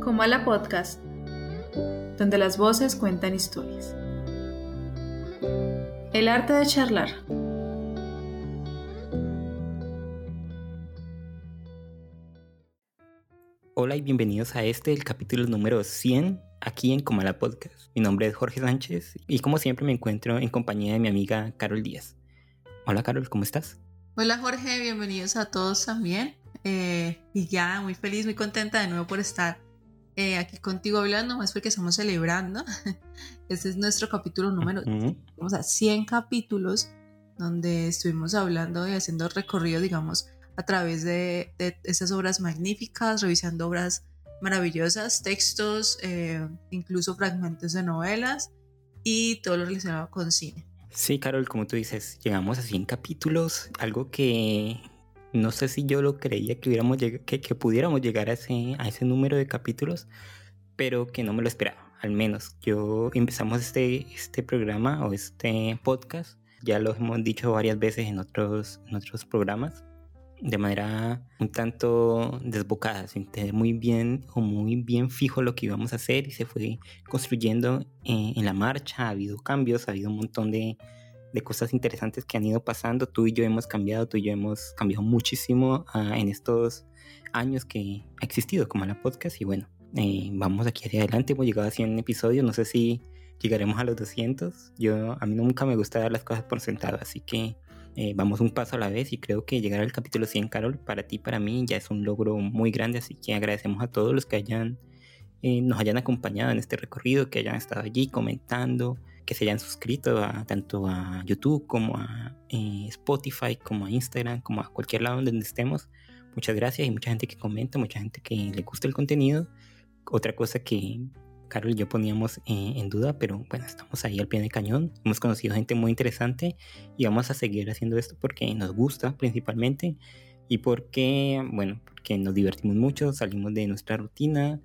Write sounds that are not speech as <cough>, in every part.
Comala Podcast, donde las voces cuentan historias. El arte de charlar. Hola y bienvenidos a este, el capítulo número 100, aquí en Comala Podcast. Mi nombre es Jorge Sánchez y como siempre me encuentro en compañía de mi amiga Carol Díaz. Hola Carol, ¿cómo estás? Hola Jorge, bienvenidos a todos también. Eh, y ya muy feliz, muy contenta de nuevo por estar eh, aquí contigo hablando, más porque estamos celebrando. <laughs> Este es nuestro capítulo número, vamos a 100 capítulos donde estuvimos hablando y haciendo recorrido, digamos, a través de, de esas obras magníficas, revisando obras maravillosas, textos, eh, incluso fragmentos de novelas y todo lo relacionado con cine. Sí, Carol, como tú dices, llegamos a 100 capítulos, algo que no sé si yo lo creía que, hubiéramos que, que pudiéramos llegar a ese, ese número de capítulos, pero que no me lo esperaba. Al menos yo empezamos este, este programa o este podcast, ya lo hemos dicho varias veces en otros, en programas, de manera un tanto desbocada, sin tener muy bien o muy bien fijo lo que íbamos a hacer y se fue construyendo en, en la marcha, ha habido cambios, ha habido un montón de, de cosas interesantes que han ido pasando. Tú y yo hemos cambiado, tú y yo hemos cambiado muchísimo uh, en estos años que ha existido como la podcast y bueno, eh, vamos aquí hacia adelante, hemos llegado a 100 episodios, no sé si llegaremos a los 200. Yo a mí nunca me gusta dar las cosas por sentado, así que eh, vamos un paso a la vez y creo que llegar al capítulo 100, Carol, para ti, para mí ya es un logro muy grande, así que agradecemos a todos los que hayan eh, nos hayan acompañado en este recorrido, que hayan estado allí comentando, que se hayan suscrito a, tanto a YouTube como a eh, Spotify, como a Instagram, como a cualquier lado donde estemos. Muchas gracias y mucha gente que comenta, mucha gente que le gusta el contenido. Otra cosa que Carol y yo poníamos eh, en duda, pero bueno, estamos ahí al pie del cañón. Hemos conocido gente muy interesante y vamos a seguir haciendo esto porque nos gusta principalmente y porque, bueno, porque nos divertimos mucho, salimos de nuestra rutina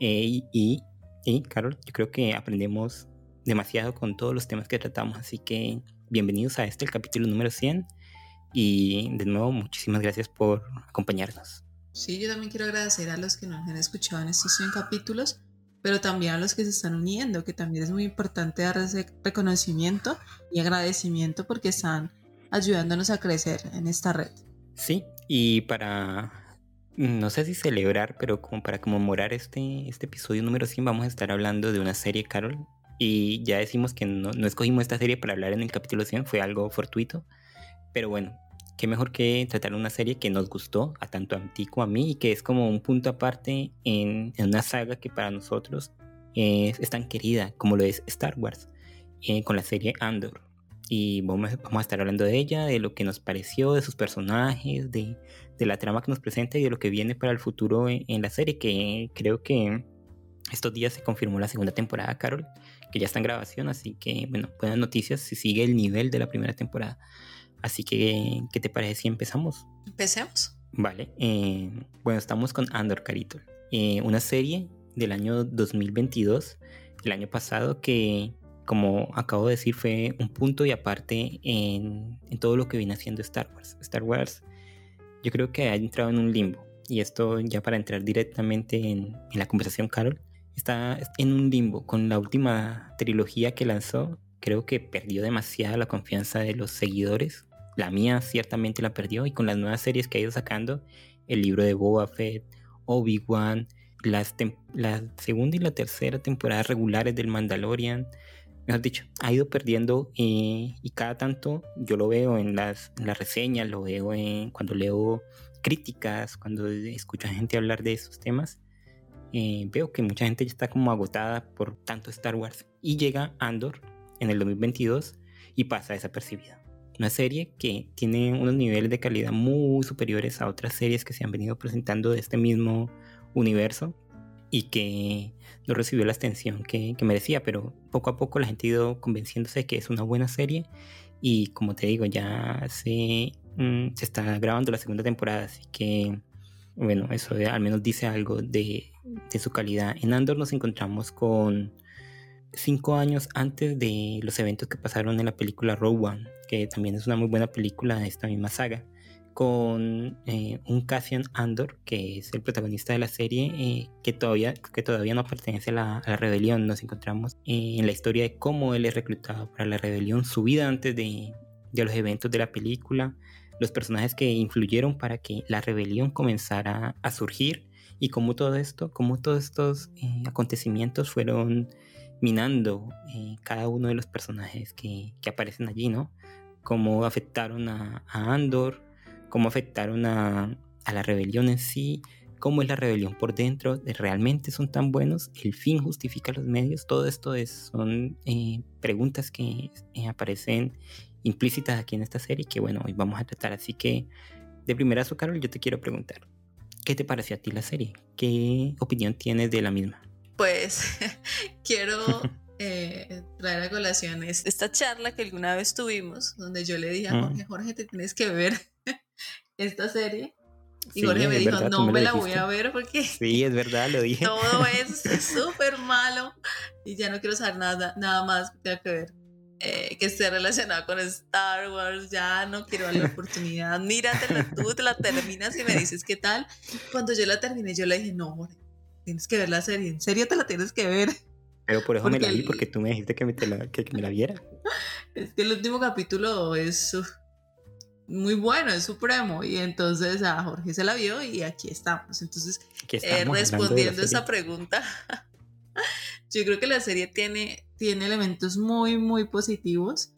eh, y, y, Carol, yo creo que aprendemos demasiado con todos los temas que tratamos, así que bienvenidos a este, el capítulo número 100. Y de nuevo, muchísimas gracias por acompañarnos. Sí, yo también quiero agradecer a los que nos han escuchado en estos 100 capítulos, pero también a los que se están uniendo, que también es muy importante dar ese reconocimiento y agradecimiento porque están ayudándonos a crecer en esta red. Sí, y para no sé si celebrar, pero como para conmemorar este, este episodio número 100 vamos a estar hablando de una serie, Carol. Y ya decimos que no, escogimos esta serie para hablar en el capítulo 100, fue algo fortuito. Pero bueno, qué mejor que tratar una serie que nos gustó a tanto a ti como a mí y que es como un punto aparte en, una saga que para nosotros es, tan querida como lo es Star Wars, eh, con la serie Andor y vamos, a estar hablando de ella, de lo que nos pareció, de sus personajes, de, de, la trama que nos presenta y de lo que viene para el futuro en, la serie, que creo que estos días se confirmó la segunda temporada, Carol, que ya está en grabación, así que, bueno, buenas noticias si sigue el nivel de la primera temporada. Así que, ¿qué te parece si empezamos? Empecemos. Vale, eh, bueno, estamos con Andor Carito, eh, una serie del año 2022, el año pasado, que como acabo de decir, fue un punto y aparte en, en, todo lo que viene haciendo Star Wars. Star Wars yo creo que ha entrado en un limbo. Y esto ya para entrar directamente en, en la conversación, Carol, está en un limbo. Con la última trilogía que lanzó, creo que perdió demasiada la confianza de los seguidores. La mía ciertamente la perdió. Y con las nuevas series que ha ido sacando, el libro de Boba Fett, Obi-Wan, las la segunda y la tercera temporada regulares del Mandalorian, mejor dicho, ha ido perdiendo eh, y cada tanto yo lo veo en las, en las reseñas, lo veo en, cuando leo críticas, cuando escucho a gente hablar de esos temas, eh, veo que mucha gente ya está como agotada por tanto Star Wars y llega Andor en el 2022 y pasa desapercibida. Una serie que tiene unos niveles de calidad muy superiores a otras series que se han venido presentando de este mismo universo y que no recibió la atención que, que, merecía, pero poco a poco la gente ha ido convenciéndose de que es una buena serie y como te digo, ya se, mm, se está grabando la segunda temporada, así que bueno, eso al menos dice algo de, de su calidad. En Andor nos encontramos con cinco años antes de los eventos que pasaron en la película Rogue One, que también es una muy buena película de esta misma saga con eh, un Cassian Andor, que es el protagonista de la serie, eh, que, todavía, que todavía no pertenece a la, rebelión. Nos encontramos en la historia de cómo él es reclutado para la rebelión, su vida antes de, de los eventos de la película, los personajes que influyeron para que la rebelión comenzara a surgir y cómo todo esto, cómo todos estos eh, acontecimientos fueron minando cada uno de los personajes que, que, aparecen allí, ¿no? Cómo afectaron a, a Andor, cómo afectaron a, la rebelión en sí, cómo es la rebelión por dentro, realmente son tan buenos, el fin justifica los medios, todo esto es, son eh, preguntas que eh, aparecen implícitas aquí en esta serie que bueno, hoy vamos a tratar, así que de primera Carol, yo te quiero preguntar, ¿qué te pareció a ti la serie? ¿Qué opinión tienes de la misma? Pues <laughs> quiero <laughs> eh, traer a colación esta charla que alguna vez tuvimos, donde yo le dije a Jorge, Jorge, te tienes que ver <laughs> esta serie. Y Jorge me dijo, no me, la voy a ver porque... Sí, es verdad, lo dije. Todo es súper malo y ya no quiero saber nada, nada más que tenga que ver. Eh, que esté relacionado con Star Wars, ya no quiero darle la oportunidad. Míratela tú, te la terminas y me dices qué tal. Cuando yo la terminé, yo le dije, no, Jorge, tienes que ver la serie, en serio te la tienes que ver. Pero por eso me la vi, porque tú me dijiste que me, la, que, me la viera. <laughs> Es que el último capítulo es muy bueno, es supremo. Y entonces a Jorge se la vio y aquí estamos. Entonces, eh, respondiendo esa pregunta, yo creo que la serie tiene, tiene elementos muy, muy positivos.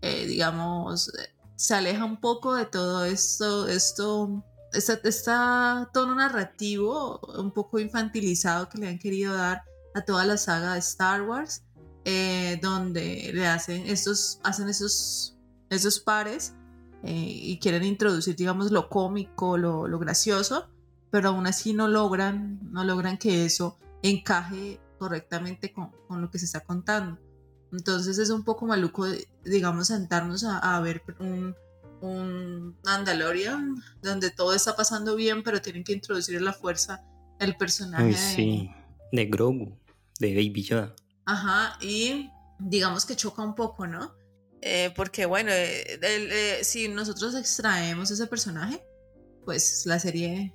Eh, digamos, se aleja un poco de todo esto, esto, está tono narrativo un poco infantilizado que le han querido dar a toda la saga de Star Wars, eh, donde le hacen estos, hacen esos, esos pares eh, y quieren introducir, digamos, lo cómico, lo, lo, gracioso, pero aún así no logran, no logran que eso encaje correctamente con, con lo que se está contando. Entonces es un poco maluco, digamos, sentarnos a, a ver un, un Mandalorian donde todo está pasando bien, pero tienen que introducir la fuerza el personaje sí, de Grogu, de Baby Yoda. Ajá, y digamos que choca un poco, ¿no? Eh, porque bueno, eh, eh, si nosotros extraemos ese personaje, pues la serie,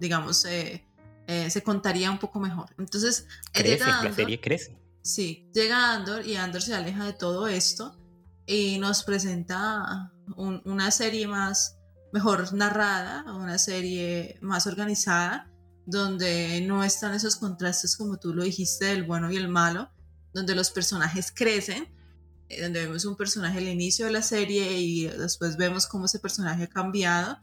digamos, se contaría un poco mejor. Entonces, crece, la serie crece. Sí, llega Andor y Andor se aleja de todo esto y nos presenta una serie más, mejor narrada, una serie más organizada, donde no están esos contrastes como tú lo dijiste del bueno y el malo, donde los personajes crecen eh, donde vemos un personaje al inicio de la serie y después vemos cómo ese personaje ha cambiado,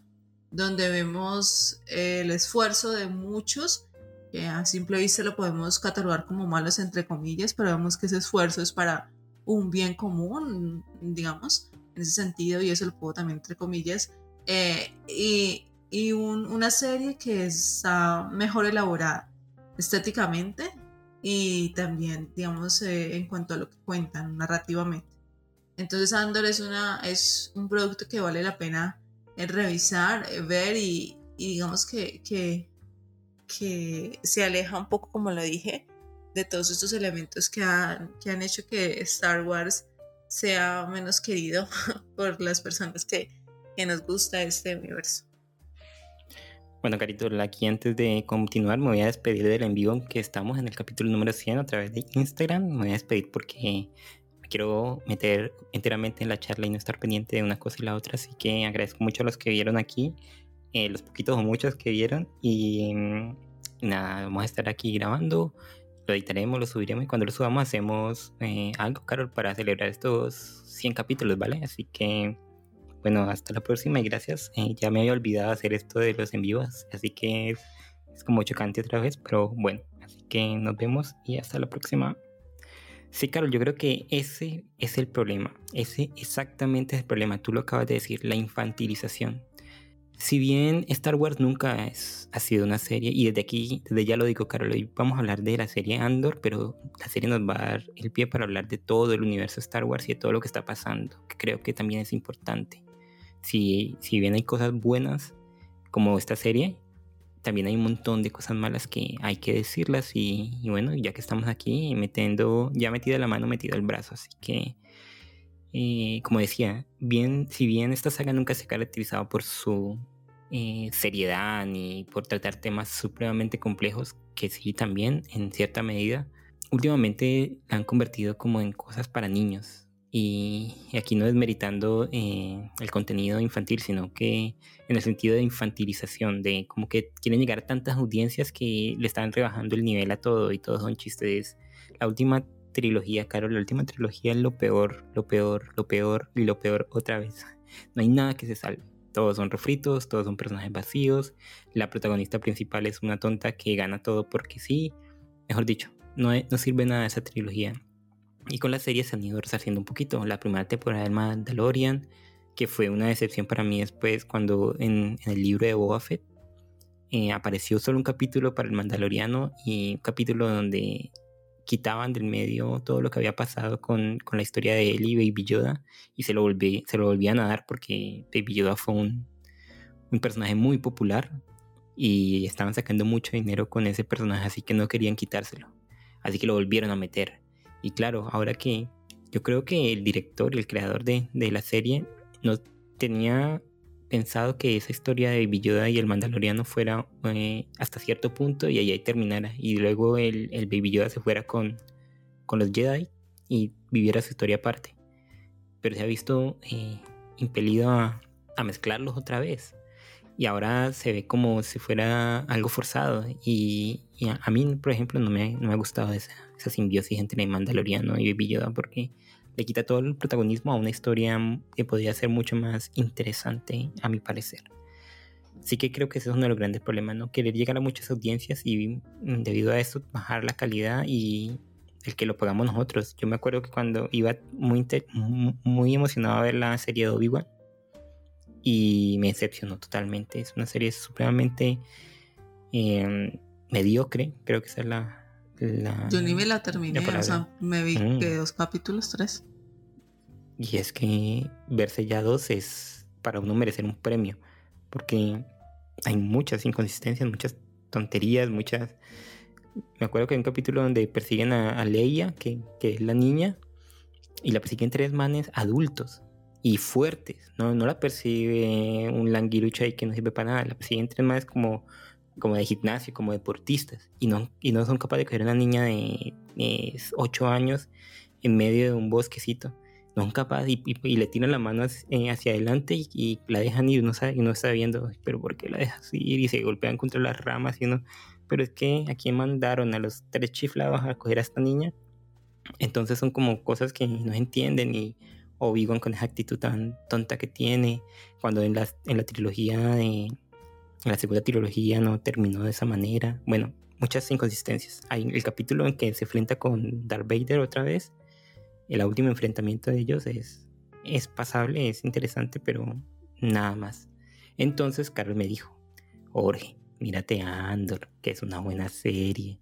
donde vemos el esfuerzo de muchos, que a simple vista lo podemos catalogar como malos entre comillas, pero vemos que ese esfuerzo es para un bien común, digamos, en ese sentido, y eso lo puedo también entre comillas, eh, y, y una serie que está mejor elaborada estéticamente, y también, digamos, eh, en cuanto a lo que cuentan narrativamente. Entonces Andor es, una, es un producto que vale la pena revisar, eh, ver y, digamos que, que, se aleja un poco, como lo dije, de todos estos elementos que han, que han hecho que Star Wars sea menos querido <laughs> por las personas que, que nos gusta este universo. Bueno, Carito, aquí antes de continuar me voy a despedir del en vivo que estamos en el capítulo número 100 a través de Instagram. Me voy a despedir porque quiero meter enteramente en la charla y no estar pendiente de una cosa y la otra. Así que agradezco mucho a los que vieron aquí, eh, los poquitos o muchos que vieron. Y mm, nada, vamos a estar aquí grabando. Lo editaremos, lo subiremos y cuando lo subamos hacemos eh, algo, Carol, para celebrar estos 100 capítulos, ¿vale? Así que bueno, hasta la próxima y gracias. Eh, ya me había olvidado hacer esto de los en vivos, así que es, como chocante otra vez, pero bueno, así que nos vemos y hasta la próxima. Sí, Carol, yo creo que ese es el problema. Ese exactamente es el problema. Tú lo acabas de decir, la infantilización. Si bien Star Wars nunca ha sido una serie, y desde aquí, desde ya lo digo, Carol, hoy vamos a hablar de la serie Andor, pero la serie nos va a dar el pie para hablar de todo el universo Star Wars y de todo lo que está pasando, que creo que también es importante si, si bien hay cosas buenas como esta serie, también hay un montón de cosas malas que hay que decirlas y, bueno, ya que estamos aquí metiendo, ya metida la mano, metido el brazo, así que eh, como decía, bien, si bien esta saga nunca se ha caracterizado por su eh, seriedad ni por tratar temas supremamente complejos, que sí también en cierta medida, últimamente la han convertido como en cosas para niños. Y aquí no desmeritando eh, el contenido infantil, sino que en el sentido de infantilización, de como que quieren llegar a tantas audiencias que le están rebajando el nivel a todo y todos son chistes. La última trilogía, Carol, la última trilogía es lo peor, lo peor, lo peor y lo peor otra vez. No hay nada que se salve. Todos son refritos, todos son personajes vacíos. La protagonista principal es una tonta que gana todo porque sí. Mejor dicho, no, no sirve nada esa trilogía. Y con la serie se han ido resarciendo un poquito. La primera temporada del Mandalorian, que fue una decepción para mí después cuando en, el libro de Boba Fett eh, apareció solo un capítulo para el Mandaloriano y un capítulo donde quitaban del medio todo lo que había pasado con, con la historia de él y Baby Yoda y se lo, volví, se lo volvían a dar porque Baby Yoda fue un, un personaje muy popular y estaban sacando mucho dinero con ese personaje así que no querían quitárselo así que lo volvieron a meter y claro, ahora que yo creo que el director y el creador de, de la serie no tenía pensado que esa historia de Baby Yoda y el Mandaloriano fuera eh, hasta cierto punto y ahí terminara. Y luego el, el, Baby Yoda se fuera con, con los Jedi y viviera su historia aparte. Pero se ha visto eh, impelido a, a, mezclarlos otra vez. Y ahora se ve como si fuera algo forzado. Y, a, a, mí, por ejemplo, no me, no me ha gustado esa, esa simbiosis entre el Mandaloriano y Baby Yoda porque le quita todo el protagonismo a una historia que podría ser mucho más interesante a mi parecer. Sí que creo que ese es uno de los grandes problemas, ¿no? Querer llegar a muchas audiencias y mm, debido a eso bajar la calidad y el que lo pagamos nosotros. Yo me acuerdo que cuando iba muy, muy emocionado a ver la serie de Obi-Wan y me decepcionó totalmente. Es una serie supremamente eh, mediocre, creo que esa es la, yo ni me la terminé, o sea, me vi mm. que dos capítulos, tres. Y es que verse ya dos es para uno merecer un premio, porque hay muchas inconsistencias, muchas tonterías, muchas... Me acuerdo que hay un capítulo donde persiguen a, Leia, que, que, es la niña, y la persiguen tres manes adultos y fuertes. No, no la persigue un languirucho ahí que no sirve para nada, la persiguen tres manes como como de gimnasio, como deportistas, y no, y no son capaces de coger a una niña de, 8 años en medio de un bosquecito. No son capaces y, le tiran la mano eh, hacia, adelante y, la dejan ir, no sabe, y no está viendo, pero ¿por qué la dejas ir? Y se golpean contra las ramas y uno, pero es que aquí mandaron a los tres chiflados a coger a esta niña. Entonces son como cosas que no entienden y con esa actitud tan tonta que tiene, cuando en la, en la trilogía de la segunda trilogía no terminó de esa manera. Bueno, muchas inconsistencias. Hay el capítulo en que se enfrenta con Darth Vader otra vez. El último enfrentamiento de ellos es, es pasable, es interesante, pero nada más. Entonces Carlos me dijo, Jorge, mírate a Andor, que es una buena serie.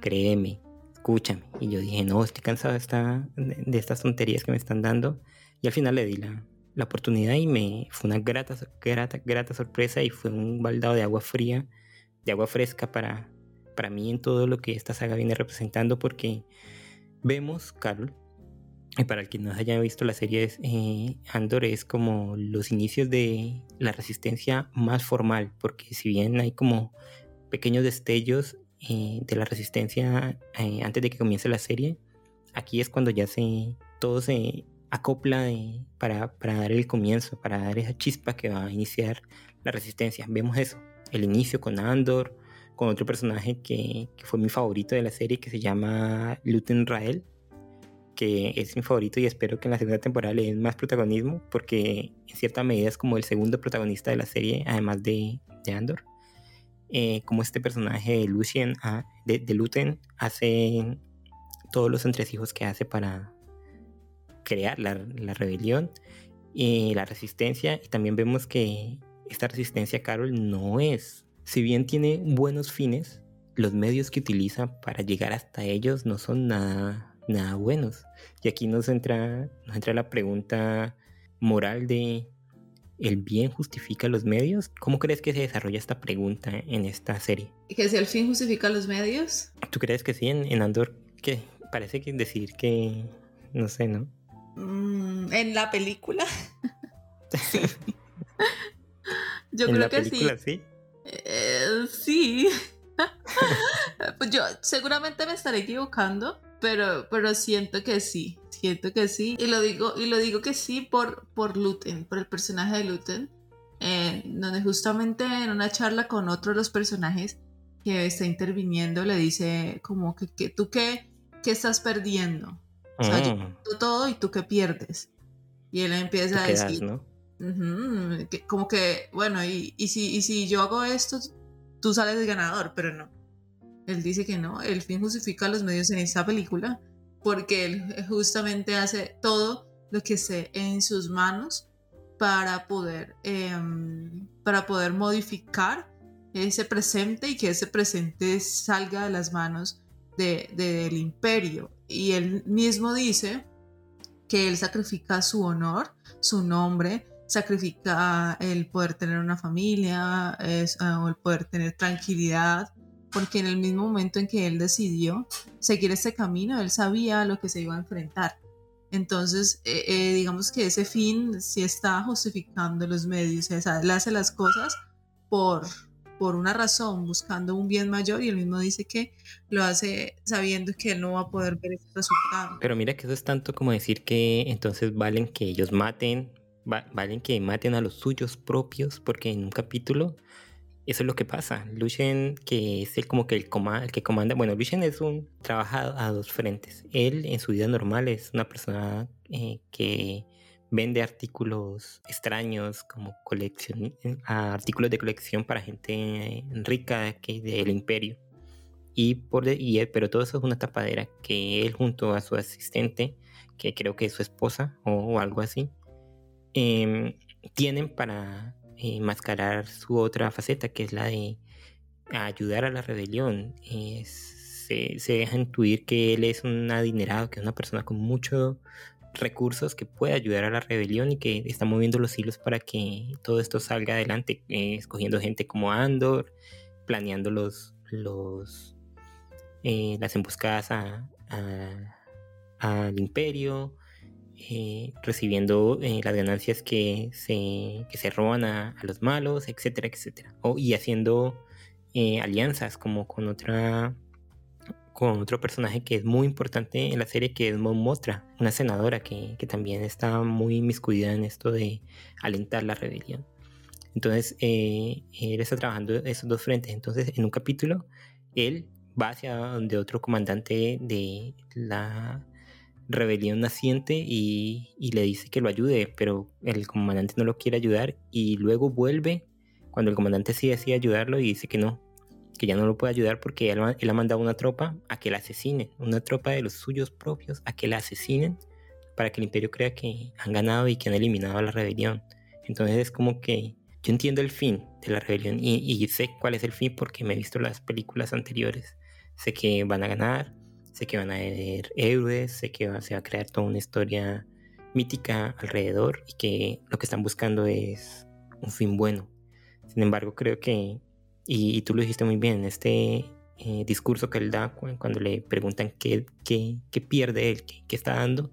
Créeme, escúchame. Y yo dije, no, estoy cansado de, esta, de estas tonterías que me están dando. Y al final le di la, la oportunidad y me fue una grata, grata, grata sorpresa y fue un baldado de agua fría, de agua fresca para, para mí en todo lo que esta saga viene representando porque vemos, Carol, y para el que no haya visto la serie, eh, Andor es como los inicios de la resistencia más formal, porque si bien hay como pequeños destellos eh, de la resistencia eh, antes de que comience la serie, aquí es cuando ya se todo se acopla para, dar el comienzo, para dar esa chispa que va a iniciar la resistencia. Vemos eso, el inicio con Andor, con otro personaje que, fue mi favorito de la serie que se llama Luten Rael, que es mi favorito y espero que en la segunda temporada le den más protagonismo porque en cierta medida es como el segundo protagonista de la serie, además de, de Andor. Eh, como este personaje de Lucien, ah, de, de Luten, hace todos los entresijos que hace para, crear la, rebelión y la resistencia. Y también vemos que esta resistencia, Carol, no es, si bien tiene buenos fines, los medios que utiliza para llegar hasta ellos no son nada, nada buenos. Y aquí nos entra, nos entra la pregunta moral de ¿el bien justifica los medios? ¿Cómo crees que se desarrolla esta pregunta en esta serie? ¿Que si el fin justifica los medios? ¿Tú crees que sí en, en Andor? Que parece que decir que, no sé, ¿no? Mm, en la película. <laughs> sí. Yo ¿En creo la que película, sí. sí? Eh, sí. <laughs> pues yo seguramente me estaré equivocando, pero, pero siento que sí. Siento que sí. Y lo digo, y lo digo que sí por, por Luten, por el personaje de Luten. eh, donde justamente en una charla con otro de los personajes que está interviniendo le dice como que, que tú qué, qué estás perdiendo. O sea, yo Mm, tú todo y tú qué pierdes. Y él empieza a quedas, decir, ¿no? Ujú, que- como que, bueno, y, y, si, y si yo hago esto, tú sales ganador, pero no. Él dice que no, el fin justifica los medios en esta película, porque él justamente hace todo lo que esté en sus manos para poder, em, para poder modificar ese presente y que ese presente salga de las manos de- del imperio. Y él mismo dice que él sacrifica su honor, su nombre, sacrifica el poder tener una familia es, ah, o el poder tener tranquilidad, porque en el mismo momento en que él decidió seguir ese camino, él sabía lo que se iba a enfrentar. Entonces, eh, eh, digamos que ese fin sí está justificando los medios, o él hace las cosas por, por una razón, buscando un bien mayor y él mismo dice que lo hace sabiendo que él no va a poder ver ese resultado. Pero mira que eso es tanto como decir que entonces valen que ellos maten, va- valen que maten a los suyos propios, porque en un capítulo eso es lo que pasa. Lucien, que es el como que el, coma- el que comanda, bueno, Lucien es un trabaja a dos frentes. Él en su vida normal es una persona eh, que vende artículos extraños como colección, a artículos de colección para gente eh, rica que del imperio. Y por y él- pero todo eso es una tapadera que él junto a su asistente, que creo que es su esposa o, algo así, em, tienen para eh, mascarar su otra faceta, que es la de ayudar a la rebelión. Eh, se, se deja intuir que él es un adinerado, que es una persona con muchos recursos que puede ayudar a la rebelión y que está moviendo los hilos para que todo esto salga adelante, eh, escogiendo gente como Andor, planeando los, los eh, las emboscadas a- al imperio, eh, recibiendo las ganancias que se, que se roban a, a los malos, etcétera, etcétera. O- y haciendo alianzas como con otra con otro personaje que es muy importante en la serie que es Mon Mothra, una senadora que, que también está muy inmiscuida en esto de alentar la rebelión. Entonces, eh, él está trabajando esos dos frentes. Entonces, en un capítulo, él va hacia donde otro comandante de la rebelión naciente y, y le dice que lo ayude, pero el comandante no lo quiere ayudar y luego vuelve cuando el comandante sí decide ayudarlo y dice que no, que ya no lo puede ayudar porque él, ha mandado una tropa a que la asesinen, una tropa de los suyos propios a que la asesinen para que el imperio crea que han ganado y que han eliminado a la rebelión. Entonces es como que yo entiendo el fin de la rebelión y, sé cuál es el fin porque me he visto las películas anteriores. Sé que van a ganar, sé que van a haber héroes, sé que se va a crear toda una historia mítica alrededor y que lo que están buscando es un fin bueno. Sin embargo, creo que, y, y tú lo dijiste muy bien, este eh, discurso que él da cu- cuando le preguntan qué, qué, qué pierde él, qué, está dando,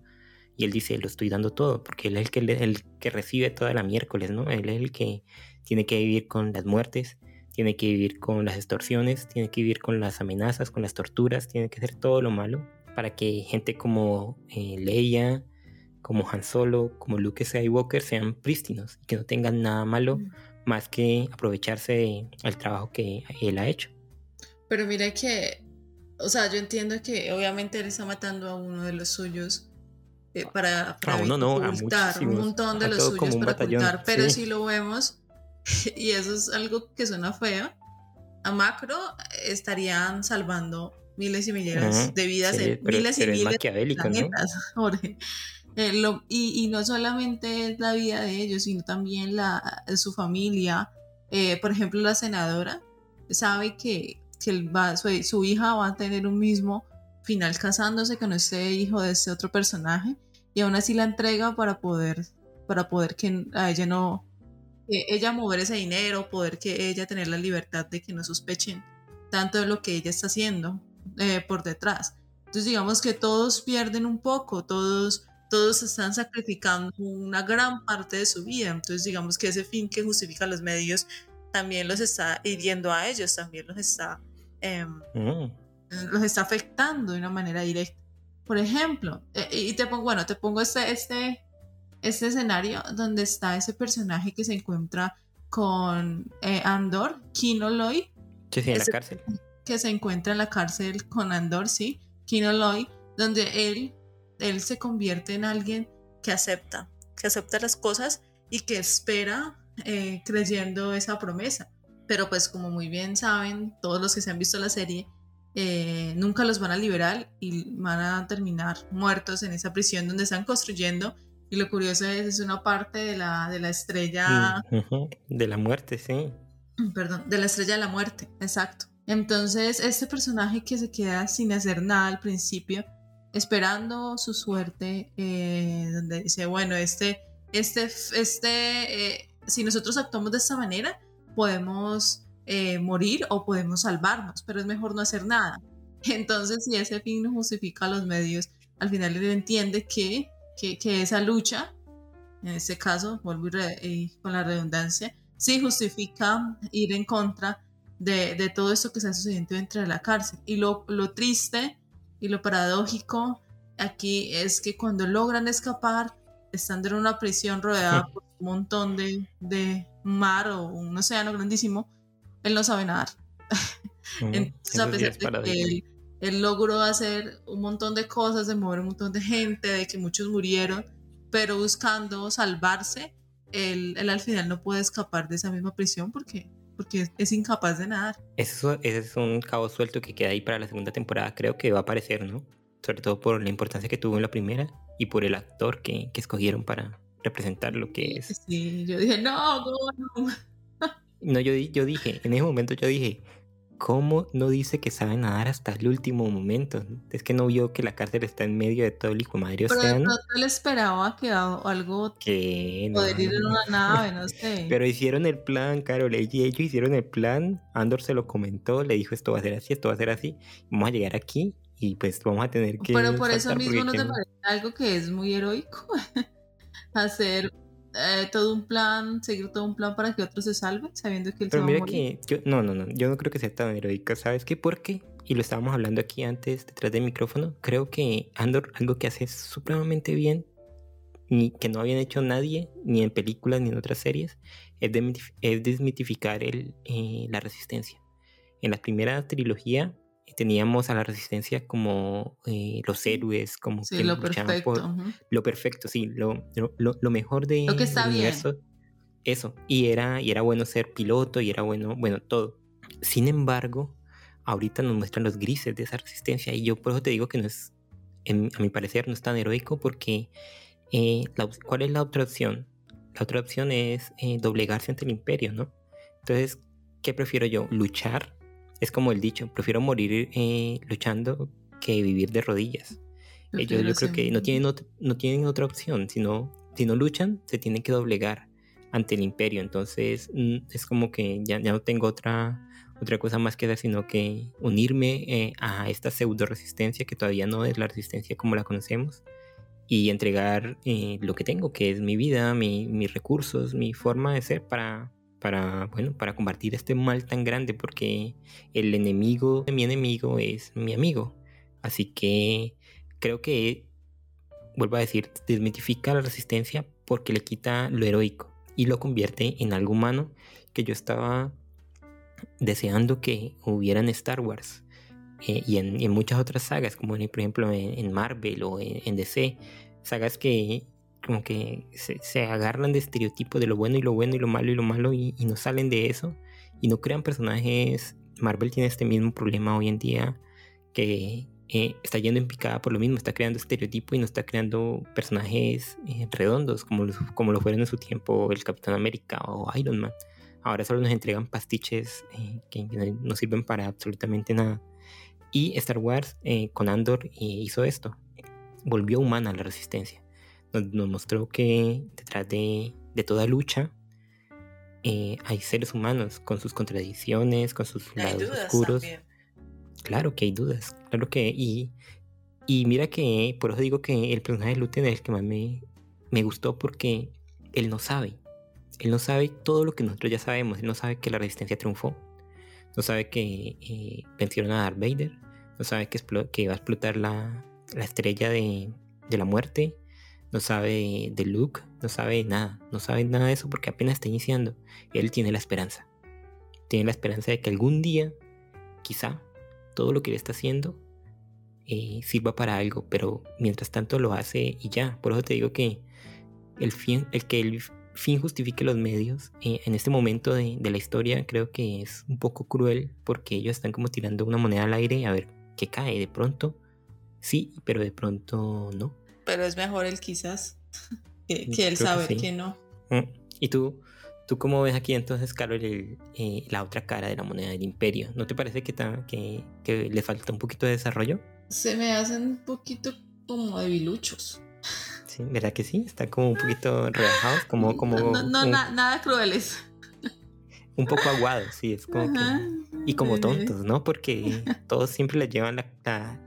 y él dice, lo estoy dando todo, porque él es el que, el que recibe toda la miércoles, ¿no? Él es el que tiene que vivir con las muertes, tiene que vivir con las extorsiones, tiene que vivir con las amenazas, con las torturas, tiene que hacer todo lo malo para que gente como eh, Leia, como Han Solo, como Luke Skywalker sean prístinos y que no tengan nada malo más que aprovecharse de- del trabajo que él ha hecho. Pero mira que, o sea, yo entiendo que obviamente él está matando a uno de los suyos eh, para, para A uno no, a ocultar, un muchísimos. montón de A los suyos un para batallón, ocultar, pero sí. si lo vemos, <laughs> y eso es algo que suena feo, a Macro estarían salvando miles y miles Ujú, de vidas, sí, en pero- miles y pero es miles de maquiavélico, ¿no? planetas, <laughs> Jorge. Eh, lo- y, y no solamente es la vida de ellos, sino también la, su familia. Eh, por ejemplo, la senadora sabe que, que va, su, su hija va a tener un mismo final casándose con este hijo de este otro personaje y aún así la entrega para poder, para poder que a ella no, ella mover ese dinero, poder que ella tener la libertad de que no sospechen tanto de lo que ella está haciendo eh, por detrás. Entonces digamos que todos pierden un poco, todos, todos están sacrificando una gran parte de su vida. Entonces, digamos que ese fin que justifica los medios también los está hiriendo a ellos, también los está, em, mm. los está afectando de una manera directa. Por ejemplo, eh, y te pongo, bueno, te pongo este, este, este escenario donde está ese personaje que se encuentra con eh, Andor, Kino Loy. Que en la cárcel. Que se encuentra en la cárcel con Andor, sí, Kino Loy, donde él, él se convierte en alguien que acepta, que acepta las cosas y que espera eh, creyendo esa promesa. Pero pues como muy bien saben, todos los que se han visto la serie, eh, nunca los van a liberar y van a terminar muertos en esa prisión donde están construyendo. Y lo curioso es, es una parte de la, de la estrella... De la muerte, sí. Perdón, de la estrella de la muerte, exacto. Entonces, este personaje que se queda sin hacer nada al principio, esperando su suerte, eh, donde dice, bueno, este, este, este, eh, si nosotros actuamos de esta manera, podemos eh, morir o podemos salvarnos, pero es mejor no hacer nada. <laughs> Entonces, si ese fin no justifica los medios, al final él entiende que, que, esa lucha, en este caso, vuelvo con la redundancia, sí justifica ir en contra de, de, todo esto que está sucediendo dentro de la cárcel. Y lo, lo triste y lo paradójico aquí es que cuando logran escapar, estando en una prisión rodeada <laughs> por un montón de, de mar o un océano grandísimo, él no sabe nadar. <laughs> Entonces, a pesar de que él, logró hacer un montón de cosas, de mover un montón de gente, de que muchos murieron, pero buscando salvarse, él, al final no puede escapar de esa misma prisión porque, porque es, incapaz de nadar. Eso, ese es un cabo suelto que queda ahí para la segunda temporada. Creo que va a aparecer, ¿no? Sobre todo por la importancia que tuvo en la primera y por el actor que, que escogieron para representar lo que es. Sí, yo dije, no, no. No, yo, yo dije, en ese momento yo dije, ¿cómo no dice que sabe nadar hasta el último momento? Es que no vio que la cárcel está en medio de todo el hijo madre Pero no él esperaba que algo que poder ir en una nave, no <laughs> sé. Pero hicieron el plan, Carol, y ellos hicieron el plan. Andor se lo comentó, le dijo esto va a ser así, esto va a ser así. Vamos a llegar aquí y pues vamos a tener que. Pero por eso mismo no te parece algo que es muy heroico. <laughs> Hacer eh, todo un plan, seguir todo un plan para que otros se salven, sabiendo que él Pero se mira va a morir. que yo, no, no, no, yo no creo que sea tan heroica, ¿sabes qué? ¿Por qué? Y lo estábamos hablando aquí antes, detrás del micrófono. Creo que Andor, algo que hace supremamente bien, ni que no habían hecho nadie, ni en películas ni en otras series, es, desmitificar el, eh, la resistencia. En la primera trilogía teníamos a la resistencia como eh, los héroes, como que lo perfecto. Por, lo perfecto, sí, lo, lo, lo mejor de lo que está bien. Eso, y era, y era bueno ser piloto, y era bueno, bueno, todo. Sin embargo, ahorita nos muestran los grises de esa resistencia, y yo por eso te digo que no es, a mi parecer, no es tan heroico, porque eh, ¿cuál es la otra opción? La otra opción es eh, doblegarse ante el imperio, ¿no? Entonces, ¿qué prefiero yo? ¿Luchar es como el dicho, prefiero morir eh, luchando que vivir de rodillas. Ellos yo creo que no tienen, no tienen otra opción, sino si no luchan, se tienen que doblegar ante el imperio. Entonces es como que ya, ya no tengo otra, otra cosa más que hacer, sino que unirme eh, a esta pseudo resistencia que todavía no es la resistencia como la conocemos y entregar eh, lo que tengo, que es mi vida, mis recursos, mi forma de ser para, para, bueno, para combatir este mal tan grande, porque el enemigo de mi enemigo es mi amigo. Así que creo que, vuelvo a decir, desmitifica la resistencia porque le quita lo heroico y lo convierte en algo humano que yo estaba deseando que hubiera en Star Wars. Eh, y, en, muchas otras sagas, como por ejemplo en, Marvel o en, DC, sagas que como que se, agarran de estereotipos de lo bueno y lo bueno y lo malo y lo malo y, no salen de eso y no crean personajes. Marvel tiene este mismo problema hoy en día que eh, está yendo en picada por lo mismo, está creando estereotipos y no está creando personajes eh, redondos como, como lo fueron en su tiempo el Capitán América o Iron Man. Ahora solo nos entregan pastiches eh, que no sirven para absolutamente nada. Y Star Wars con Andor hizo esto, volvió humana la resistencia nos, mostró que detrás de, toda lucha eh, hay seres humanos con sus contradicciones, con sus lados oscuros. Claro que hay dudas, claro que y Y mira que, por eso digo que el personaje de Luten es el que más me, me gustó porque él no sabe. Él no sabe todo lo que nosotros ya sabemos. Él no sabe que la resistencia triunfó. No sabe que eh, vencieron a Darth Vader. No sabe que, que va a explotar la, la estrella de, de, la muerte. No sabe de Luke. No sabe nada. No sabe nada de eso porque apenas está iniciando. Él tiene la esperanza. Tiene la esperanza de que algún día, quizá, todo lo que él está haciendo eh, sirva para algo. Pero mientras tanto lo hace y ya. Por eso te digo que el, fin, el que el fin justifique los medios. Eh, en este momento de, la historia creo que es un poco cruel porque ellos están como tirando una moneda al aire a ver qué cae. De pronto sí, pero de pronto no. Pero es mejor el quizás <laughs> que, que él saber que, no. Mm. ¿Y tú? ¿Tú cómo ves aquí entonces, Carol, eh, la otra cara de la moneda del imperio? ¿No te parece que, que, que le falta un poquito de desarrollo? Se me hacen un poquito como debiluchos. Sí, ¿verdad que sí? Está como un poquito rebajados, como... <laughs> como no, nada crueles. <laughs> Un poco aguados, sí, es como que... Y como tontos, ¿no? Porque todos siempre les llevan la,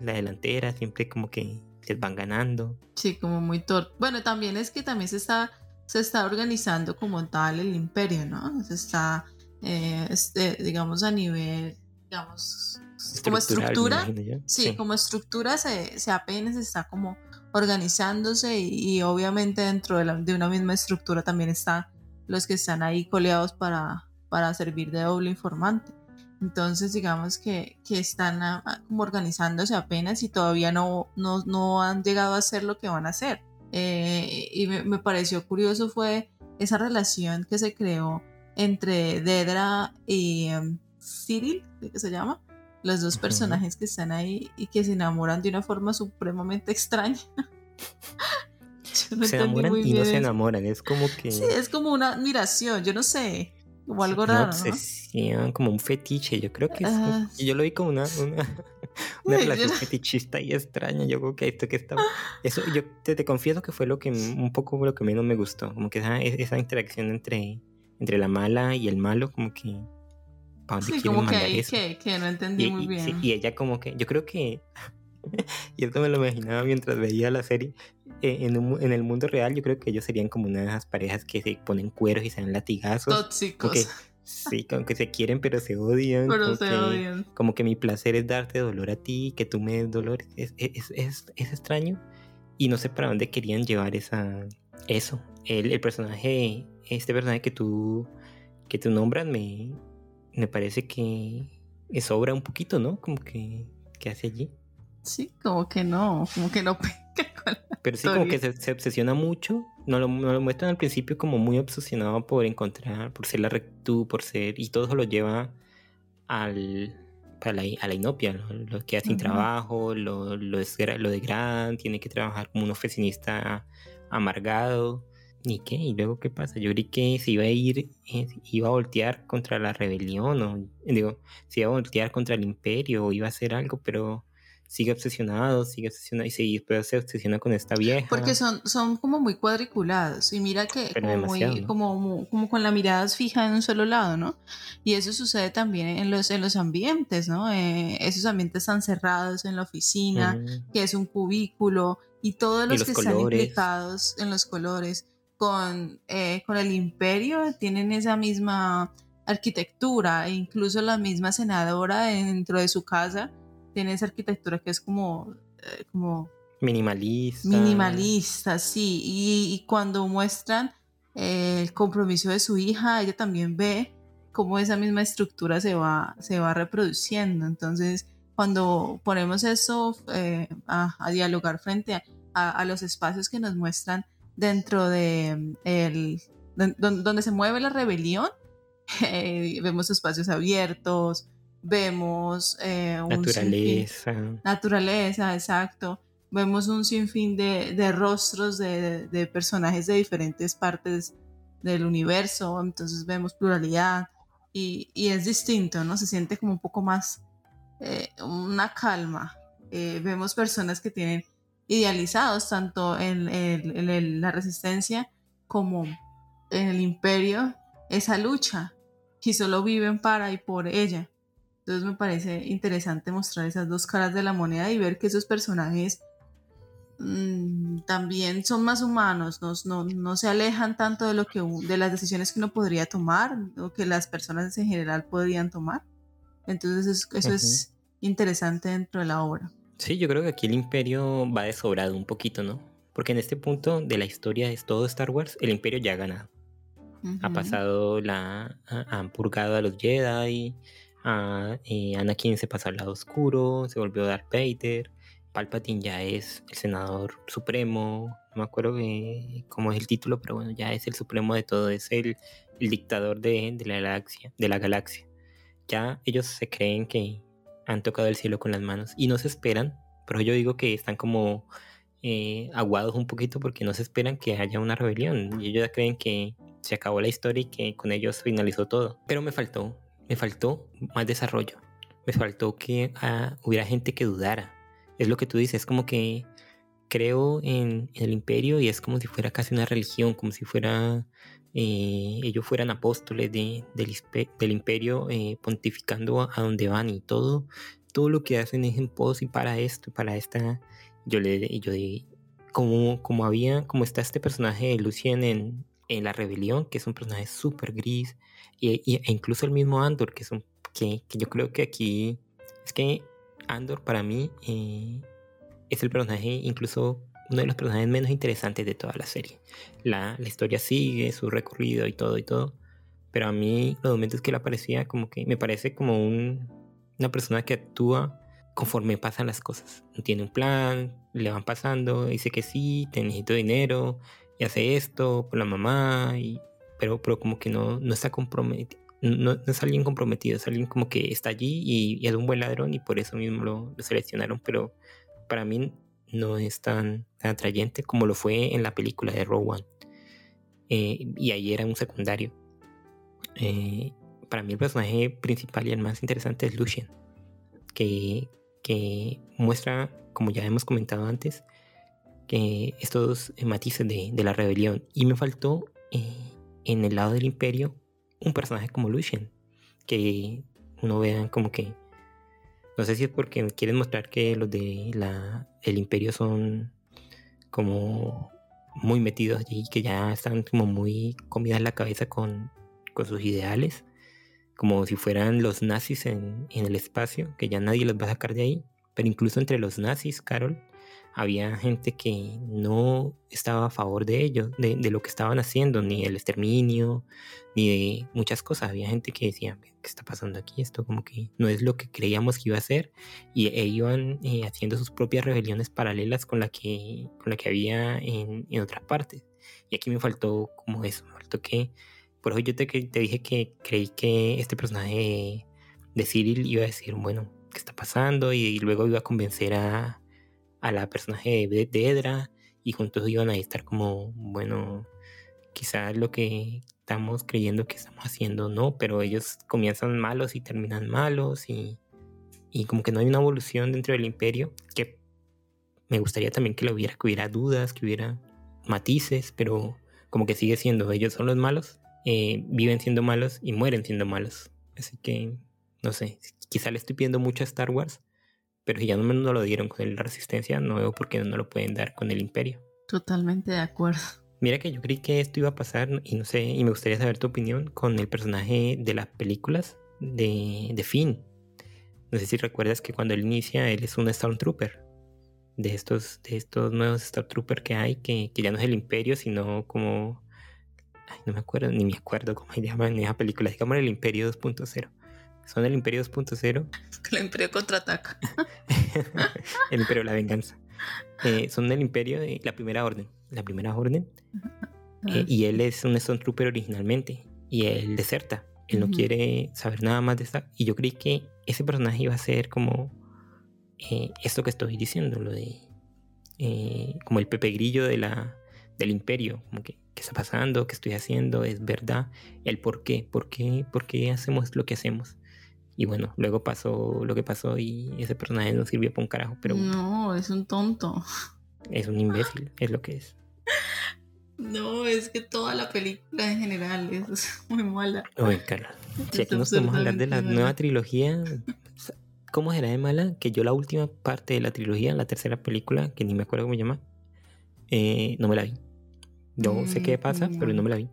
la, delantera, siempre como que les van ganando. Sí, como muy torpe. Bueno, también es que también se está, se está organizando como tal el imperio, ¿no? Se está, eh, este, digamos, a nivel, digamos, como estructura. Sí, como estructura se, se apenas está como organizándose y, obviamente dentro de, una misma estructura también están los que están ahí coleados para, para servir de doble informante. Entonces digamos que, que están como organizándose apenas y todavía no, no, no, han llegado a hacer lo que van a hacer. Eh, y me, pareció curioso fue esa relación que se creó entre Dedra y um, Cyril, ¿qué se llama? los dos personajes que están ahí y que se enamoran de una forma supremamente extraña. <laughs> se enamoran y no se enamoran, es como que... Sí, es como una admiración, yo no sé, algo raro. Una como un fetiche, yo creo que es, yo lo vi como una, una, <laughs> relación fetichista y extraña, yo creo que esto que está... <laughs> Eso, yo te, te, confieso que fue lo que un poco lo que menos me gustó, como que esa, esa interacción entre, entre la mala y el malo, como que sí, como que, Que, no entendí muy bien. y ella como que, yo creo que, <laughs> y esto me lo imaginaba mientras veía la serie, eh, en, el mundo real yo creo que ellos serían como una de esas parejas que se ponen cueros y se dan latigazos. Tóxicos. sí, como que se quieren pero se odian. Pero como se que, odian. Como que mi placer es darte dolor a ti, que tú me des dolor. Es, es, es, es extraño. Y no sé para dónde querían llevar esa, eso. El, el personaje, este personaje que tú, que tú nombras me, me parece que sobra un poquito, ¿no? Como que, que hace allí. Sí, como que no, como que no <laughs> Pero sí, como que se, obsesiona mucho. Nos lo, lo, muestran al principio como muy obsesionado por encontrar, por ser la rectitud, por ser. Y todo eso lo lleva al, a, la, a la inopia. Lo, que hace sin trabajo, lo, lo, es, lo de gran, tiene que trabajar como un oficinista amargado. ¿Y qué? ¿Y luego qué pasa? Yo creí que se iba a ir, eh, iba a voltear contra la rebelión, o digo, se iba a voltear contra el imperio, o iba a hacer algo, pero sigue obsesionado, sigue obsesionado, y se, después se obsesiona con esta vieja. Porque son, son como muy cuadriculados, y mira que como, como, con la mirada fija en un solo lado, ¿no? Y eso sucede también en los, en los ambientes, ¿no? Eh, esos ambientes están cerrados en la oficina, que es un cubículo, y todos los, que están implicados en los colores con, eh, con el imperio tienen esa misma arquitectura e incluso la misma senadora dentro de su casa tiene esa arquitectura que es como, eh, como minimalista. Minimalista, sí. Y, cuando muestran eh, el compromiso de su hija, ella también ve cómo esa misma estructura se va, se va reproduciendo. Entonces, cuando ponemos eso a, dialogar frente a, los espacios que nos muestran dentro de el, donde se mueve la rebelión, <laughs> eh, vemos espacios abiertos, vemos eh, naturaleza. naturaleza, exacto. Vemos un sinfín de, de rostros de, de, personajes de diferentes partes del universo, entonces vemos pluralidad y, y es distinto, ¿no? Se siente como un poco más eh, una calma. vemos personas que tienen idealizados tanto en, la resistencia como en el imperio esa lucha y solo viven para y por ella. Entonces me parece interesante mostrar esas dos caras de la moneda y ver que esos personajes mm, también son más humanos, no, no, no, se alejan tanto de, lo que, de las decisiones que uno podría tomar o que las personas en general podrían tomar. Entonces eso, es interesante dentro de la obra. Sí, yo creo que aquí el imperio va de sobrado un poquito, ¿no? Porque en este punto de la historia de todo Star Wars, el imperio ya ha ganado. Ha pasado la... Han purgado a los Jedi, a, eh, Anakin se pasó al lado oscuro, se volvió Darth Vader, Palpatine ya es el senador supremo, no me acuerdo cómo es el título, pero bueno, ya es el supremo de todo, es el, dictador de, la galaxia, de la galaxia. Ya ellos se creen que han tocado el cielo con las manos y no se esperan, pero yo digo que están como eh, aguados un poquito porque no se esperan que haya una rebelión y ellos ya creen que se acabó la historia y que con ellos finalizó todo. Pero me faltó, me faltó más desarrollo. Me faltó que ah, hubiera gente que dudara. Es lo que tú dices, es como que creo en, el imperio y es como si fuera casi una religión, como si fuera eh, ellos fueran apóstoles de, del, imperio eh, pontificando a, donde van y todo, todo lo que hacen es en pos y para esto, para esta, yo le, yo como, como había, como está este personaje de Lucien en, en La Rebelión, que es un personaje súper gris, y, e incluso el mismo Andor, que, es un, que, que, yo creo que aquí, es que Andor para mí eh, es el personaje, incluso uno de los personajes menos interesantes de toda la serie. La, la historia sigue, su recorrido y todo y todo, pero a mí los momentos que le aparecía como que me parece como un, una persona que actúa conforme pasan las cosas. Tiene un plan, le van pasando, dice que sí, te necesito dinero, y hace esto por la mamá, y, pero, pero como que no, no está comprometido. No, es alguien comprometido, es alguien como que está allí y, es un buen ladrón y por eso mismo lo, seleccionaron, pero para mí no es tan, atrayente como lo fue en la película de One. Eh, y ahí era un secundario. Eh, para mí el personaje principal y el más interesante es Lucien, que, que muestra, como ya hemos comentado antes, que estos matices de, la rebelión. Y me faltó eh, en el lado del imperio un personaje como Lucien, que uno vea como que... No sé si es porque quieren mostrar que los de la, el imperio son como muy metidos allí, que ya están como muy comidas en la cabeza con, con sus ideales, como si fueran los nazis en, en el espacio, que ya nadie los va a sacar de ahí. Pero incluso entre los nazis, Carol, había gente que no estaba a favor de ello, de, lo que estaban haciendo, ni del exterminio, ni de muchas cosas. Había gente que decía, ¿qué está pasando aquí? Esto como que no es lo que creíamos que iba a ser. Y e iban eh, haciendo sus propias rebeliones paralelas con la que, con la que había en, en otras partes. Y aquí me faltó como eso, me faltó que... Por eso yo te, te dije que creí que este personaje de Cyril iba a decir, bueno, ¿qué está pasando? y luego iba a convencer a, a la personaje de, Edra y juntos iban a estar como, bueno, quizás lo que estamos creyendo que estamos haciendo no, pero ellos comienzan malos y terminan malos y, y como que no hay una evolución dentro del imperio que me gustaría también que lo hubiera, que hubiera dudas, que hubiera matices, pero como que sigue siendo, ellos son los malos, eh, viven siendo malos y mueren siendo malos. Así que, no sé, quizá le estoy pidiendo mucho a Star Wars, pero si ya no, me lo dieron con la resistencia, no veo por qué no lo pueden dar con el imperio. Totalmente de acuerdo. Mira que yo creí que esto iba a pasar y no sé, y me gustaría saber tu opinión con el personaje de las películas de, de Finn. No sé si recuerdas que cuando él inicia, él es un Stormtrooper. De estos, de estos nuevos Stormtroopers que hay, que, que ya no es el imperio, sino como... Ay, no me acuerdo, ni me acuerdo cómo se llama en esa película. Digamos el Imperio 2.0 son el Imperio 2.0. El <laughs> Imperio contraataca. <laughs> el Imperio de la venganza. Eh, son el Imperio de la Primera Orden. La Primera Orden. Eh, y él es un Stormtrooper originalmente. Y él deserta. Él no quiere saber nada más de esta. Y yo creí que ese personaje iba a ser como eh, esto que estoy diciendo, lo de como el Pepe Grillo de la, del Imperio. Como que, ¿qué está pasando? ¿Qué estoy haciendo? ¿Es verdad? El por qué. ¿Por qué, por qué hacemos lo que hacemos? Y bueno, luego pasó lo que pasó y ese personaje no sirvió para un carajo, pero... No, es un tonto. <laughs> Es un imbécil, es lo que es. No, es que toda la película en general es <laughs> muy mala. Oye, Carlos, si aquí nos podemos hablar de la nueva trilogía, ¿cómo será de mala? Que yo la última parte de la trilogía, la tercera película, que ni me acuerdo cómo se llama, eh, no me la vi. No sé qué pasa, pero no me la vi.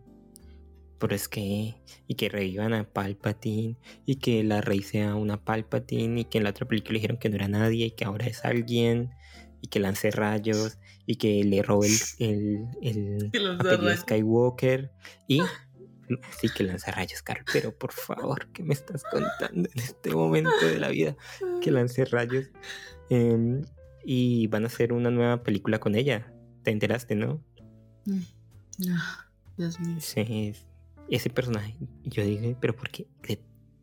Pero es que, y que revivan a Palpatine, y que la rey sea una Palpatine, y que en la otra película dijeron que no era nadie, y que ahora es alguien, y que lance rayos, y que le robe el, el, <laughs> el apellido Skywalker, y <laughs> sí que lanza rayos, Carl, pero por favor, ¿qué me estás contando en este momento de la vida? Que lance rayos. Em, y van a hacer una nueva película con ella. ¿Te enteraste, no? Mm. Ah, Dios mío. Sí, ese personaje. Yo dije, pero ¿por qué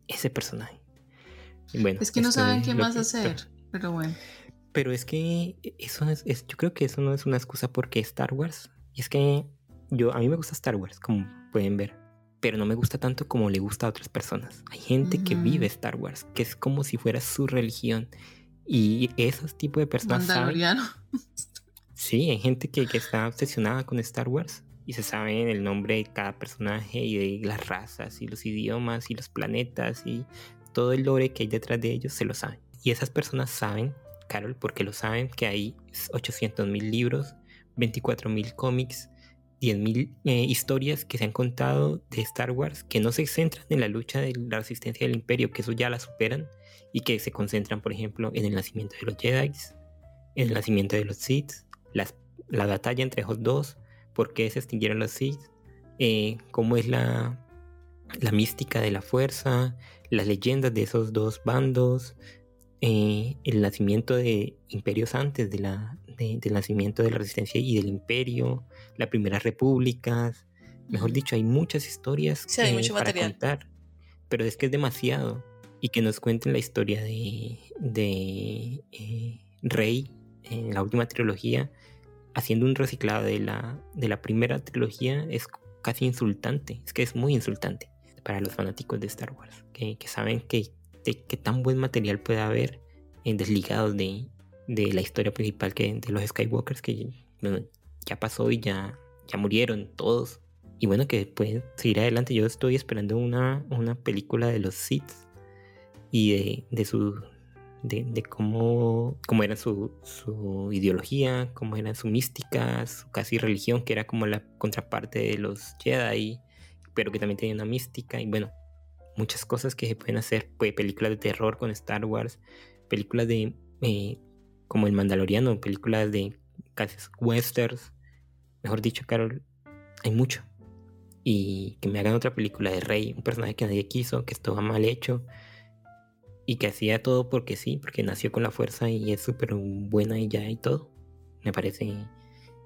ese personaje? Bueno, es que no saben qué más hacer, pero bueno. Pero es que eso es, yo creo que eso no es una excusa porque Star Wars. Y es que yo, a mí me gusta Star Wars, como pueden ver. Pero no me gusta tanto como le gusta a otras personas. Hay gente que vive Star Wars, que es como si fuera su religión. Y esos tipos de personas. Saben, <laughs> sí, hay gente que, que está obsesionada con Star Wars y se sabe el nombre de cada personaje y de las razas y los idiomas y los planetas y todo el lore que hay detrás de ellos se lo saben. Y esas personas saben, Carol, porque lo saben, que hay 800 mil libros, 24 mil cómics, 10 mil eh, historias que se han contado de Star Wars que no se centran en la lucha de la resistencia del imperio, que eso ya la superan y que se concentran, por ejemplo, en el nacimiento de los Jedi, en el nacimiento de los Sith, la batalla entre esos dos, por qué se extinguieron los Sith, eh, cómo es la, la mística de la fuerza, las leyendas de esos dos bandos, eh, el nacimiento de imperios antes de la, del nacimiento de la resistencia y del imperio, la primera república. Mejor dicho, hay muchas historias para contar, pero es que es demasiado. Y que nos cuenten la historia de, de eh, Rey en la última trilogía haciendo un reciclado de la, de la primera trilogía es casi insultante. Es que es muy insultante para los fanáticos de Star Wars, que, saben que, que, tan buen material puede haber en desligados de, de la historia principal que de los Skywalkers, que ya pasó y ya, ya murieron todos. Y bueno, que pueden seguir adelante. Yo estoy esperando una, una película de los Sith y de, de, su, de, cómo, cómo, era su, su, ideología, cómo era su mística, su casi religión, que era como la contraparte de los Jedi, pero que también tenía una mística, y bueno, muchas cosas que se pueden hacer, pues, películas de terror con Star Wars, películas de, eh, como El Mandaloriano, películas de casi westerns, mejor dicho, Carol, hay mucho. Y que me hagan otra película de Rey, un personaje que nadie quiso, que estaba mal hecho, y que hacía todo porque sí, porque nació con la fuerza y es súper buena y ya y todo, me parece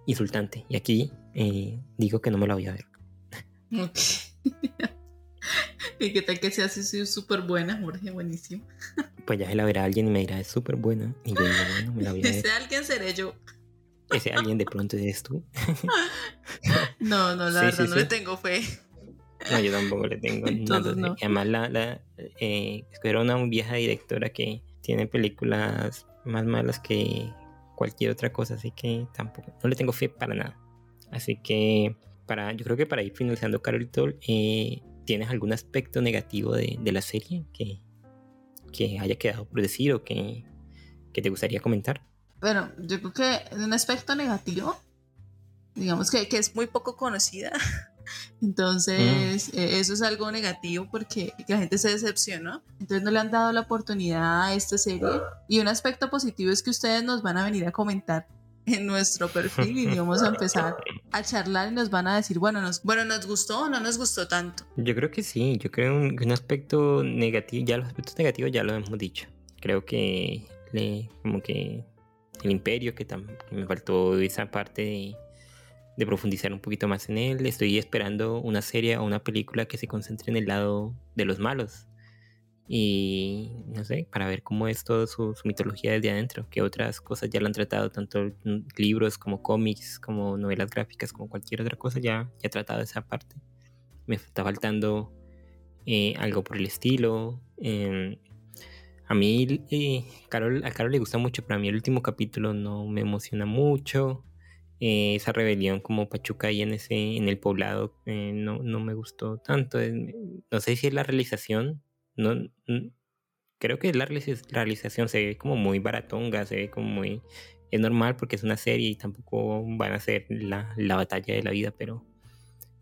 insultante. Y aquí eh, digo que no me la voy a ver. <laughs> ¿Y qué tal que sea así súper buena, Jorge? Buenísimo. <laughs> Pues ya se la verá alguien y me dirá, es súper buena. Y yo digo, bueno, me la voy a ver. Ese alguien seré yo. Ese alguien de pronto eres tú. <laughs> no, no, la verdad no le tengo fe. No, yo tampoco le tengo <laughs> nada. Además, la, la, eh, era una vieja directora que tiene películas más malas que cualquier otra cosa, así que tampoco, no le tengo fe para nada. Así que, para, yo creo que para ir finalizando, Carol eh, ¿tienes algún aspecto negativo de, de, la serie que, que haya quedado por decir o que, que te gustaría comentar? Bueno, yo creo que un aspecto negativo, digamos que, que es muy poco conocida, <laughs> Entonces, mm. eh, eso es algo negativo porque la gente se decepcionó. Entonces, no le han dado la oportunidad a esta serie. Y un aspecto positivo es que ustedes nos van a venir a comentar en nuestro perfil y vamos a empezar a charlar y nos van a decir, bueno, nos, bueno, ¿nos gustó o no nos gustó tanto? Yo creo que sí, yo creo un, un aspecto negativo, ya los aspectos negativos ya lo hemos dicho. Creo que le, como que el imperio, que, que me faltó esa parte de de profundizar un poquito más en él. Estoy esperando una serie o una película que se concentre en el lado de los malos. Y no sé, para ver cómo es toda su, mitología desde adentro, que otras cosas ya lo han tratado, tanto libros como cómics, como novelas gráficas, como cualquier otra cosa, ya, ya ha tratado esa parte. Me está faltando eh, algo por el estilo. Em, a mí, eh, Carol, a Carol le gusta mucho, pero a mí el último capítulo no me emociona mucho. Eh, esa rebelión como Pachuca ahí en ese en el poblado eh, no, no me gustó tanto no sé si es la realización no creo que la realización se ve como muy baratonga se ve como muy es normal porque es una serie y tampoco van a ser la, la batalla de la vida, pero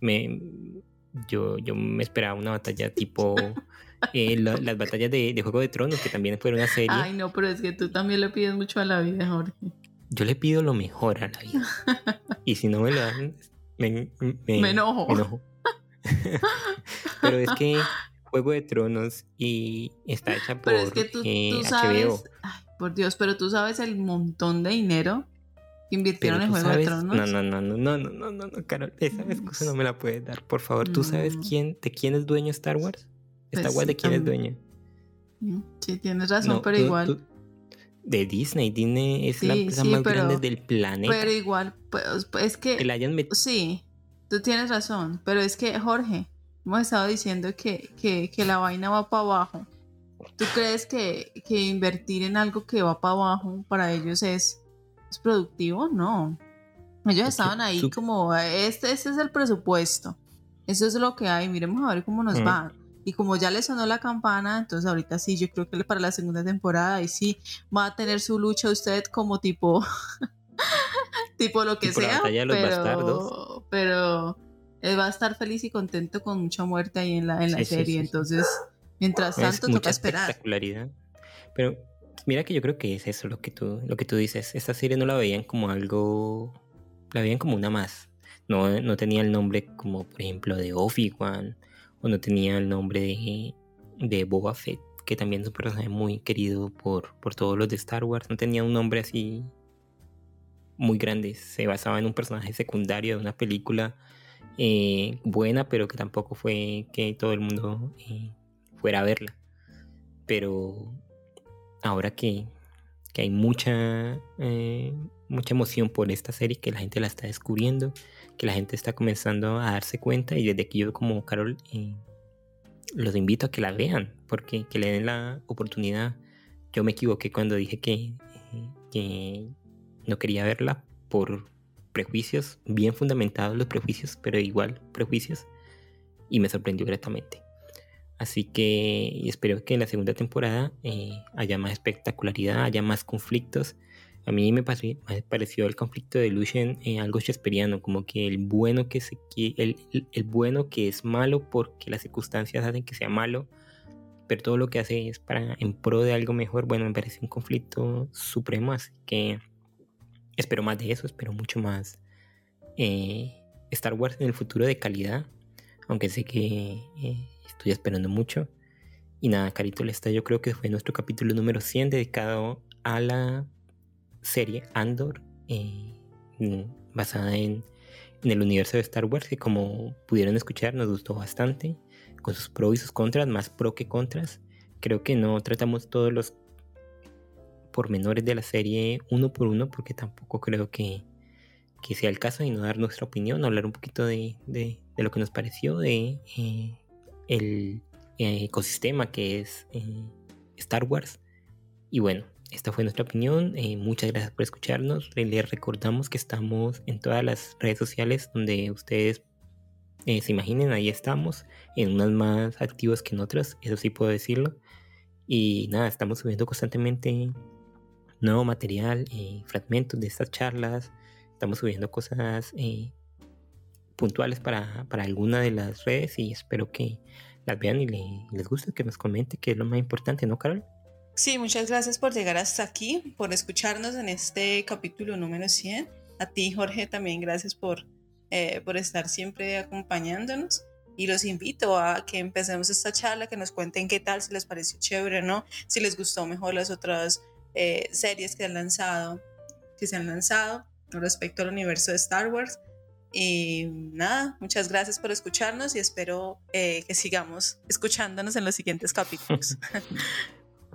me, yo, yo me esperaba una batalla tipo <laughs> eh, las batallas de, de, Juego de Tronos, que también fueron una serie. Ay, no, pero es que tú también le pides mucho a la vida, Jorge. Yo le pido lo mejor a la <laughs> vida. y si no me lo dan, me, me, enojo. Me enojo. <laughs> pero es que Juego de Tronos y está hecha por pero es que tú, eh, sabes, Ay, por Dios, pero tú sabes el montón de dinero que invirtieron en Juego de Tronos. No, no, no, no, no, no, no, no, no, Carol, esa excusa no me la puedes dar, por favor. ¿Tú sabes quién, de quién es dueño Star Wars? Star Pues Wars de quién es dueño. Sí, tienes razón, No, pero tú- igual. tú- de Disney. Disney es la empresa sí, más pero- grande del planeta. Pero igual, pues, es que que la hayan metido. Sí, tú tienes razón, pero es que Jorge, hemos estado diciendo que, que, que la vaina va para abajo. ¿Tú crees que, que invertir en algo que va para abajo para ellos es, es productivo? No. Ellos estaban ahí como, este, este es el presupuesto, eso es lo que hay, miremos a ver cómo nos Mm. va. Y como ya le sonó la campana, entonces ahorita sí, yo creo que para la segunda temporada, y sí, va a tener su lucha usted como tipo, <laughs> tipo lo que Tipo sea, batalla de los pero, bastardos. pero él va a estar feliz y contento con mucha muerte ahí en la, en la Sí, serie. sí, sí. Entonces, mientras Es tanto, mucha toca esperar. espectacularidad. Pero mira que yo creo que es eso lo que tú, lo que tú dices. Esta serie no la veían como algo. La veían como una más. No, no tenía el nombre como, por ejemplo, de Obi-Wan. O no tenía el nombre de, de Boba Fett, que también es un personaje muy querido por, por todos los de Star Wars. No tenía un nombre así muy grande. Se basaba en un personaje secundario de una película eh, buena, pero que tampoco fue que todo el mundo eh, fuera a verla. Pero ahora que, que hay mucha, eh, mucha emoción por esta serie, que la gente la está descubriendo, que la gente está comenzando a darse cuenta, y desde que yo como Carol eh, los invito a que la vean, porque que le den la oportunidad. Yo me equivoqué cuando dije que, que no quería verla por prejuicios, bien fundamentados los prejuicios, pero igual prejuicios, y me sorprendió gratamente. Así que espero que en la segunda temporada eh, haya más espectacularidad, haya más conflictos. A mí me, pareció el conflicto de Lucien eh, algo shakespeariano, como que el bueno que se el bueno que es malo porque las circunstancias hacen que sea malo, pero todo lo que hace es para en pro de algo mejor. Bueno, me parece un conflicto supremo, así que espero más de eso, espero mucho más eh, Star Wars en el futuro de calidad, aunque sé que eh, estoy esperando mucho. Y nada, Carito Lesta, yo creo que fue nuestro capítulo número 100 dedicado a la serie Andor, eh, basada en, el universo de Star Wars, que como pudieron escuchar nos gustó bastante, con sus pros y sus contras, más pro que contras. Creo que no tratamos todos los pormenores de la serie uno por uno, porque tampoco creo que, que sea el caso y no dar nuestra opinión, hablar un poquito de, de- lo que nos pareció, de eh, el eh, ecosistema que es Star Wars. Y bueno, esta fue nuestra opinión. eh, muchas gracias por escucharnos. Le- Les recordamos que estamos en todas las redes sociales donde ustedes eh, se imaginen, ahí estamos. En unas más activas que en otras, eso sí puedo decirlo. Y nada, estamos subiendo constantemente nuevo material, eh, fragmentos de estas charlas. Estamos subiendo cosas puntuales para, para alguna de las redes y espero que las vean y, y les guste, que nos comenten, que es lo más importante, ¿no, Carol? Sí, muchas gracias por llegar hasta aquí, por escucharnos en este capítulo número 100. A ti, Jorge, también gracias por, eh, por estar siempre acompañándonos. Y los invito a que empecemos esta charla, que nos cuenten qué tal, si les pareció chévere o no, si les gustó mejor las otras eh, series que han lanzado, que se han lanzado respecto al universo de Star Wars. Y nada, muchas gracias por escucharnos y espero eh, que sigamos escuchándonos en los siguientes capítulos. <laughs>